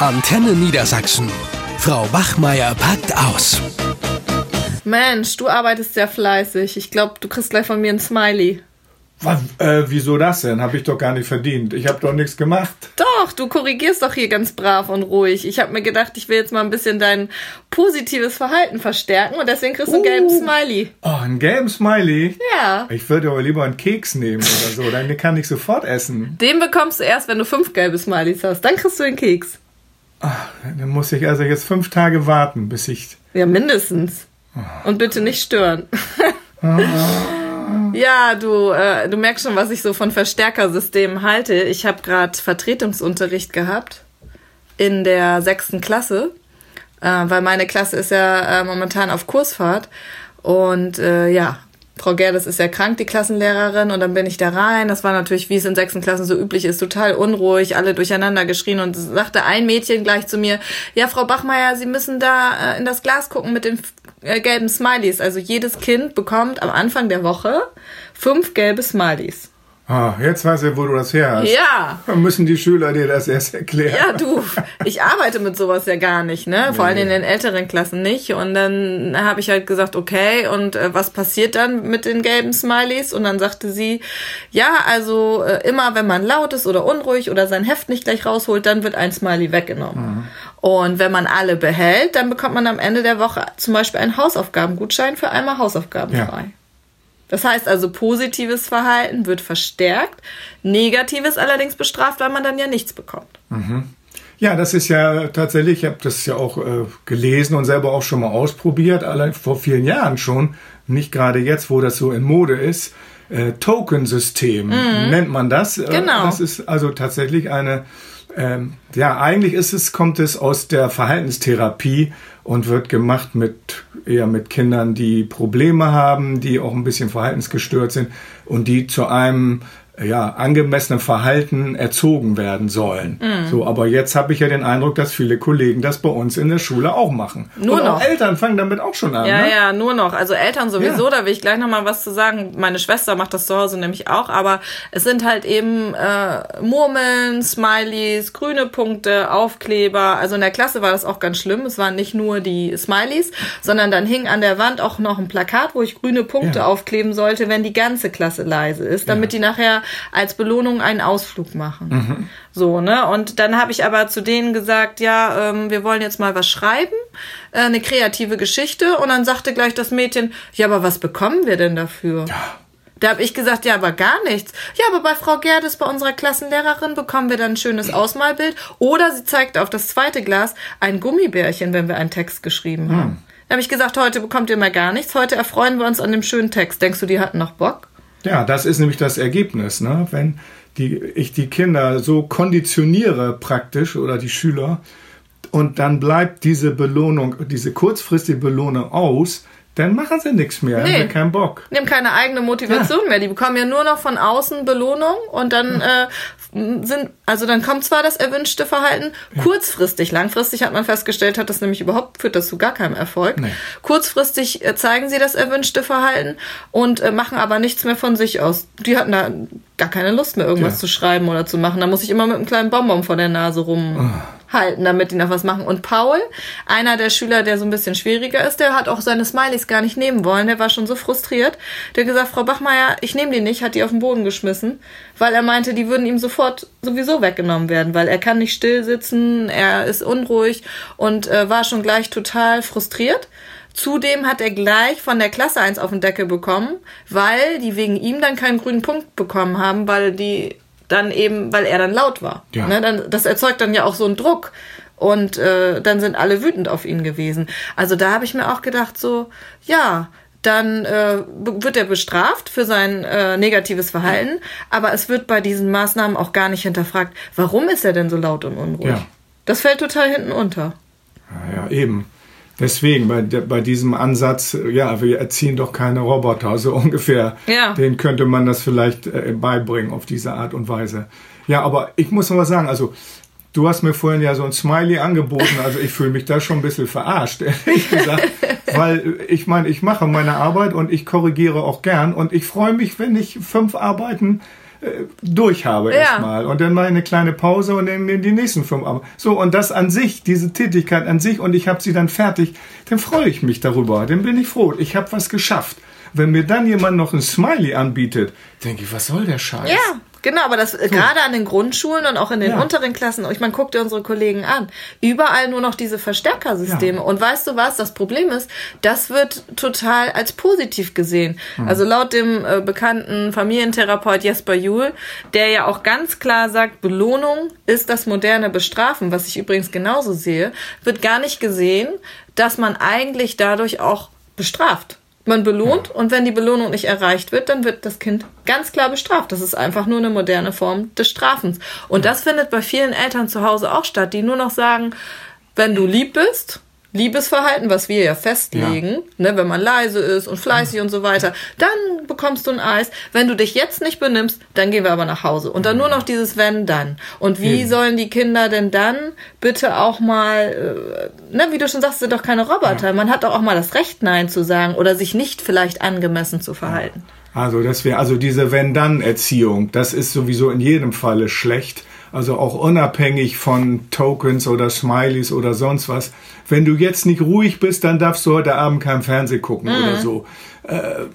Antenne Niedersachsen. Frau Bachmeier packt aus. Mensch, du arbeitest sehr fleißig. Ich glaube, du kriegst gleich von mir ein Smiley. Was, äh, wieso das denn? Habe ich doch gar nicht verdient. Ich habe doch nichts gemacht. Doch, du korrigierst doch hier ganz brav und ruhig. Ich habe mir gedacht, ich will jetzt mal ein bisschen dein positives Verhalten verstärken und deswegen kriegst du einen gelben Smiley. Oh, einen gelben Smiley? Ja. Ich würde aber lieber einen Keks nehmen oder so. Dann kann ich sofort essen. Den bekommst du erst, wenn du fünf gelbe Smileys hast. Dann kriegst du den Keks. Ach, dann muss ich also jetzt fünf Tage warten, bis ich. Ja, mindestens. Und bitte nicht stören. Ja, du, äh, du merkst schon, was ich so von Verstärkersystemen halte. Ich habe gerade Vertretungsunterricht gehabt in der sechsten Klasse, äh, weil meine Klasse ist ja äh, momentan auf Kursfahrt. Und äh, ja, Frau Gerdes ist ja krank, die Klassenlehrerin, und dann bin ich da rein. Das war natürlich, wie es in sechsten Klassen so üblich ist, total unruhig, alle durcheinander geschrien und sagte ein Mädchen gleich zu mir, ja, Frau Bachmeier, Sie müssen da äh, in das Glas gucken mit den äh, gelben Smileys. Also jedes Kind bekommt am Anfang der Woche fünf gelbe Smileys. Ah, jetzt weiß ich, wo du das her hast. Ja. Dann müssen die Schüler dir das erst erklären. Ja, du, ich arbeite mit sowas ja gar nicht, ne? Vor allem in den älteren Klassen nicht. Und dann habe ich halt gesagt, okay, und äh, was passiert dann mit den gelben Smileys? Und dann sagte sie, ja, also äh, immer wenn man laut ist oder unruhig oder sein Heft nicht gleich rausholt, dann wird ein Smiley weggenommen. Und wenn man alle behält, dann bekommt man am Ende der Woche zum Beispiel einen Hausaufgabengutschein für einmal Hausaufgaben Ja. Das heißt also, positives Verhalten wird verstärkt, negatives allerdings bestraft, weil man dann ja nichts bekommt. Ja, das ist ja tatsächlich, ich habe das ja auch äh, gelesen und selber auch schon mal ausprobiert, allein vor vielen Jahren schon, nicht gerade jetzt, wo das so in Mode ist. Äh, Token-System nennt man das. Äh, Genau. Das ist also tatsächlich eine, ähm, ja, eigentlich ist es, kommt es aus der Verhaltenstherapie und wird gemacht mit eher mit Kindern, die Probleme haben, die auch ein bisschen verhaltensgestört sind und die zu einem ja, angemessenen Verhalten erzogen werden sollen. Mhm. So, aber jetzt habe ich ja den Eindruck, dass viele Kollegen das bei uns in der Schule auch machen. Nur und auch noch. Eltern fangen damit auch schon an. Ja, ne? ja, nur noch. Also Eltern sowieso, Ja. da will ich gleich nochmal was zu sagen. Meine Schwester macht das zu Hause nämlich auch, aber es sind halt eben äh, Murmeln, Smileys, grüne Punkte, Aufkleber. Also in der Klasse war das auch ganz schlimm. Es waren nicht nur die Smileys, sondern dann hing an der Wand auch noch ein Plakat, wo ich grüne Punkte Ja. aufkleben sollte, wenn die ganze Klasse leise ist, damit die nachher als Belohnung einen Ausflug machen. Mhm. So, ne? Und dann habe ich aber zu denen gesagt, ja, ähm, wir wollen jetzt mal was schreiben, äh, eine kreative Geschichte. Und dann sagte gleich das Mädchen, ja, aber was bekommen wir denn dafür? Da habe ich gesagt, ja, aber gar nichts. Ja, aber bei Frau Gerdes, bei unserer Klassenlehrerin, bekommen wir dann ein schönes Ausmalbild. Oder sie zeigt auf das zweite Glas ein Gummibärchen, wenn wir einen Text geschrieben haben. Da habe ich gesagt, heute bekommt ihr mal gar nichts. Heute erfreuen wir uns an dem schönen Text. Denkst du, die hatten noch Bock? Ja, das ist nämlich das Ergebnis, ne? Wenn die, ich die Kinder so konditioniere praktisch oder die Schüler und dann bleibt diese Belohnung, diese kurzfristige Belohnung aus, dann machen sie nichts mehr, Nee. haben sie keinen Bock. Die haben keine eigene Motivation mehr. Die bekommen ja nur noch von außen Belohnung und dann äh, sind, also dann kommt zwar das erwünschte Verhalten kurzfristig, langfristig hat man festgestellt, hat das nämlich überhaupt führt das zu gar keinem Erfolg. Nee. Kurzfristig äh, zeigen sie das erwünschte Verhalten und äh, machen aber nichts mehr von sich aus. Die hatten da gar keine Lust mehr, irgendwas Ja. zu schreiben oder zu machen. Da muss ich immer mit einem kleinen Bonbon vor der Nase rumhalten, damit die noch was machen. Und Paul, einer der Schüler, der so ein bisschen schwieriger ist, der hat auch seine Smileys gar nicht nehmen wollen. Der war schon so frustriert. Der hat gesagt, Frau Bachmeier, ich nehme die nicht, hat die auf den Boden geschmissen, weil er meinte, die würden ihm sofort sowieso weggenommen werden, weil er kann nicht still sitzen, er ist unruhig und äh, war schon gleich total frustriert. Zudem hat er gleich von der Klasse eins auf den Deckel bekommen, weil die wegen ihm dann keinen grünen Punkt bekommen haben, weil die dann eben, weil er dann laut war. Ja. Ne, dann, das erzeugt dann ja auch so einen Druck. Und äh, dann sind alle wütend auf ihn gewesen. Also da habe ich mir auch gedacht, so, ja, dann äh, wird er bestraft für sein äh, negatives Verhalten, aber es wird bei diesen Maßnahmen auch gar nicht hinterfragt, warum ist er denn so laut und unruhig? Ja. Das fällt total hinten unter. Ja, ja, eben. Deswegen, bei, bei diesem Ansatz, ja, wir erziehen doch keine Roboter, so ungefähr. Ja. Den könnte man das vielleicht äh, beibringen auf diese Art und Weise. Ja, aber ich muss noch was sagen, also du hast mir vorhin ja so ein Smiley angeboten, also ich fühle mich da schon ein bisschen verarscht, ehrlich gesagt. Weil äh, ich meine, ich mache meine Arbeit und ich korrigiere auch gern und ich freue mich, wenn ich fünf Arbeiten durch habe Ja. erstmal. Und dann mache ich eine kleine Pause und dann die nächsten fünf. Aber so, und das an sich, diese Tätigkeit an sich, und ich habe sie dann fertig, dann freue ich mich darüber. Dann bin ich froh. Ich habe was geschafft. Wenn mir dann jemand noch ein Smiley anbietet, denke ich, was soll der Scheiß? Ja, genau, aber das äh, gerade an den Grundschulen und auch in den Ja. unteren Klassen, ich meine, guck dir unsere Kollegen an, überall nur noch diese Verstärkersysteme. Ja. Und weißt du was, das Problem ist, das wird total als positiv gesehen. Hm. Also laut dem äh, bekannten Familientherapeut Jesper Juhl, der ja auch ganz klar sagt, Belohnung ist das moderne Bestrafen, was ich übrigens genauso sehe, wird gar nicht gesehen, dass man eigentlich dadurch auch bestraft. Man belohnt und wenn die Belohnung nicht erreicht wird, dann wird das Kind ganz klar bestraft. Das ist einfach nur eine moderne Form des Strafens. Und das findet bei vielen Eltern zu Hause auch statt, die nur noch sagen, wenn du lieb bist, Liebesverhalten, was wir ja festlegen, ne, wenn man leise ist und fleißig und so weiter, dann bekommst du ein Eis. Wenn du dich jetzt nicht benimmst, dann gehen wir aber nach Hause. Und dann nur noch dieses wenn dann. Und wie Eben. sollen die Kinder denn dann bitte auch mal, äh, ne, wie du schon sagst, sind doch keine Roboter. Man hat doch auch mal das Recht, Nein zu sagen oder sich nicht vielleicht angemessen zu verhalten. Also das wäre also diese Wenn-Dann-Erziehung, das ist sowieso in jedem Falle schlecht. Also auch unabhängig von Tokens oder Smileys oder sonst was. Wenn du jetzt nicht ruhig bist, dann darfst du heute Abend kein Fernsehen gucken oder so. Äh,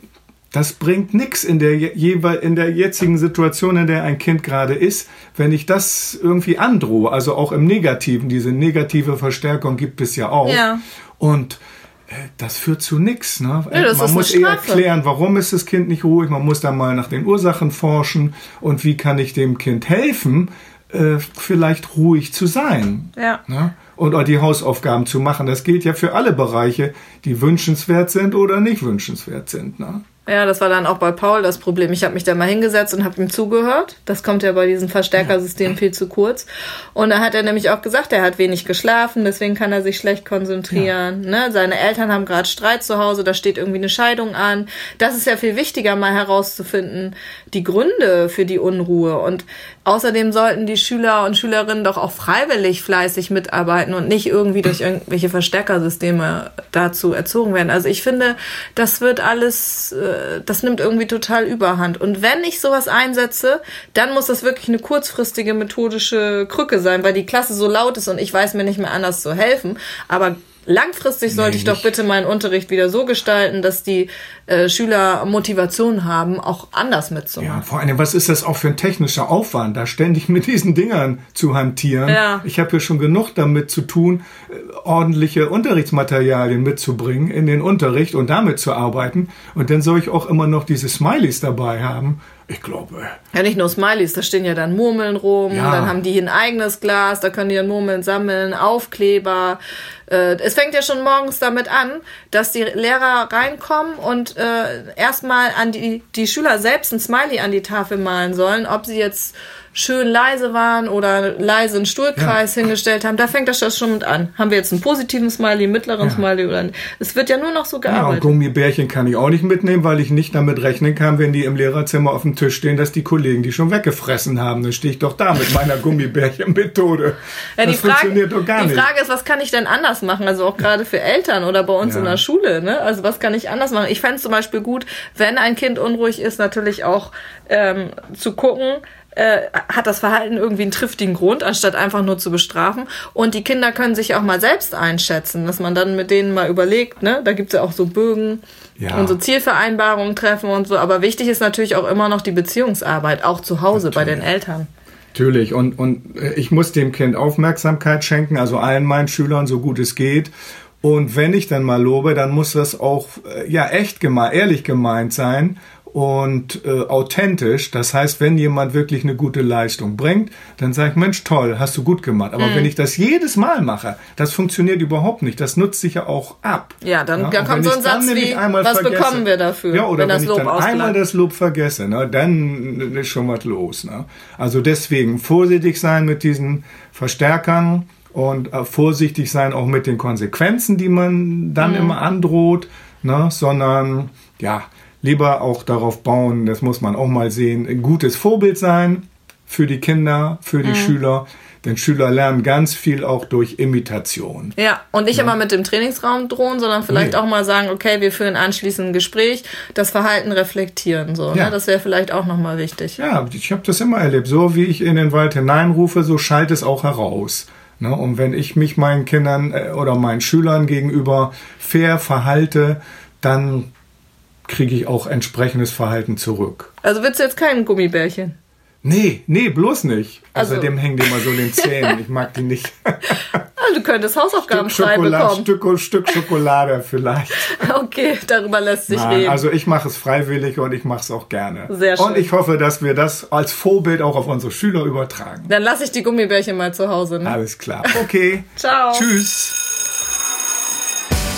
das bringt nix in der in der jetzigen Situation, in der ein Kind gerade ist, wenn ich das irgendwie androhe. Also auch im Negativen, diese negative Verstärkung gibt es ja auch. Ja. Und äh, das führt zu nix. Ne? Ja, Man muss eher erklären, warum ist das Kind nicht ruhig. Man muss dann mal nach den Ursachen forschen und wie kann ich dem Kind helfen, äh, vielleicht ruhig zu sein. Ja. Ne? Und auch die Hausaufgaben zu machen. Das gilt ja für alle Bereiche, die wünschenswert sind oder nicht wünschenswert sind. Ne? Ja, das war dann auch bei Paul das Problem. Ich habe mich da mal hingesetzt und habe ihm zugehört. Das kommt ja bei diesem Verstärkersystem viel zu kurz. Und da hat er nämlich auch gesagt, er hat wenig geschlafen, deswegen kann er sich schlecht konzentrieren. Ne? Seine Eltern haben gerade Streit zu Hause, da steht irgendwie eine Scheidung an. Das ist ja viel wichtiger, mal herauszufinden, die Gründe für die Unruhe. Und außerdem sollten die Schüler und Schülerinnen doch auch freiwillig fleißig mitarbeiten und nicht irgendwie durch irgendwelche Verstärkersysteme dazu erzogen werden. Also ich finde, das wird alles, das nimmt irgendwie total überhand. Und wenn ich sowas einsetze, dann muss das wirklich eine kurzfristige methodische Krücke sein, weil die Klasse so laut ist und ich weiß mir nicht mehr anders zu helfen. Aber langfristig sollte Nee, ich doch bitte meinen Unterricht wieder so gestalten, dass die äh, Schüler Motivation haben, auch anders mitzumachen. Ja, vor allem, was ist das auch für ein technischer Aufwand, da ständig mit diesen Dingern zu hantieren? Ja. Ich habe hier schon genug damit zu tun, äh, ordentliche Unterrichtsmaterialien mitzubringen in den Unterricht und damit zu arbeiten. Und dann soll ich auch immer noch diese Smileys dabei haben. Ich glaube, Ja, nicht nur Smileys, da stehen ja dann Murmeln rum, Ja. dann haben die ein eigenes Glas, da können die dann Murmeln sammeln, Aufkleber. Äh, es fängt ja schon morgens damit an, dass die Lehrer reinkommen und äh, erstmal an die, die Schüler selbst ein Smiley an die Tafel malen sollen, ob sie jetzt schön leise waren oder leise einen Stuhlkreis hingestellt haben. Da fängt das schon mit an. Haben wir jetzt einen positiven Smiley, einen mittleren Smiley oder nicht? Es wird ja nur noch so ja, und gearbeitet. Gummibärchen kann ich auch nicht mitnehmen, weil ich nicht damit rechnen kann, wenn die im Lehrerzimmer auf dem Tisch stehen, dass die Kollegen die schon weggefressen haben. Dann stehe ich doch da mit meiner Gummibärchenmethode. Ja, die das Frage, funktioniert doch gar die nicht. Frage ist, was kann ich denn anders machen? Also auch gerade für Eltern oder bei uns Ja. in der Schule. Ne? Also was kann ich anders machen? Ich fände es zum Beispiel gut, wenn ein Kind unruhig ist, natürlich auch ähm, zu gucken, äh, hat das Verhalten irgendwie einen triftigen Grund, anstatt einfach nur zu bestrafen. Und die Kinder können sich auch mal selbst einschätzen, dass man dann mit denen mal überlegt, ne? Da gibt's ja auch so Bögen Ja. und so Zielvereinbarungen treffen und so. Aber wichtig ist natürlich auch immer noch die Beziehungsarbeit, auch zu Hause bei den Eltern. Natürlich. Und, und äh, ich muss dem Kind Aufmerksamkeit schenken, also allen meinen Schülern, so gut es geht. Und wenn ich dann mal lobe, dann muss das auch äh, ja echt gemeint, ehrlich gemeint sein und äh, authentisch. Das heißt, wenn jemand wirklich eine gute Leistung bringt, dann sage ich, Mensch, toll, hast du gut gemacht. Aber Mhm. wenn ich das jedes Mal mache, das funktioniert überhaupt nicht. Das nutzt sich ja auch ab. Ja, dann- dann und kommt so ein Satz wie, was bekommen wir dafür, Ja, oder wenn das wenn, Lob ich dann einmal das Lob vergesse, ne, dann ist schon was los. Ne? Also deswegen vorsichtig sein mit diesen Verstärkern und äh, vorsichtig sein auch mit den Konsequenzen, die man dann Mhm. immer androht, ne? sondern ja, lieber auch darauf bauen, das muss man auch mal sehen, ein gutes Vorbild sein für die Kinder, für die Mhm. Schüler. Denn Schüler lernen ganz viel auch durch Imitation. Ja, und nicht immer mit dem Trainingsraum drohen, sondern vielleicht Nee. auch mal sagen, okay, wir führen anschließend ein Gespräch, das Verhalten reflektieren. So, Ja. ne? Das wäre vielleicht auch nochmal wichtig. Ja, ich habe das immer erlebt. So wie ich in den Wald hineinrufe, so schallt es auch heraus. Ne? Und wenn ich mich meinen Kindern äh, oder meinen Schülern gegenüber fair verhalte, dann kriege ich auch entsprechendes Verhalten zurück. Also willst du jetzt kein Gummibärchen? Nee, nee, bloß nicht. Also- Außerdem hängen die immer so in den Zähnen. Ich mag die nicht. Ah, du könntest Hausaufgaben Stück schreiben Schokolade, bekommen. Stück, Stück Schokolade vielleicht. Okay, darüber lässt sich Nein, reden. also ich mache es freiwillig und ich mache es auch gerne. Sehr schön. Und ich hoffe, dass wir das als Vorbild auch auf unsere Schüler übertragen. Dann lasse ich die Gummibärchen mal zu Hause. Ne? Alles klar. Okay. Ciao. Tschüss.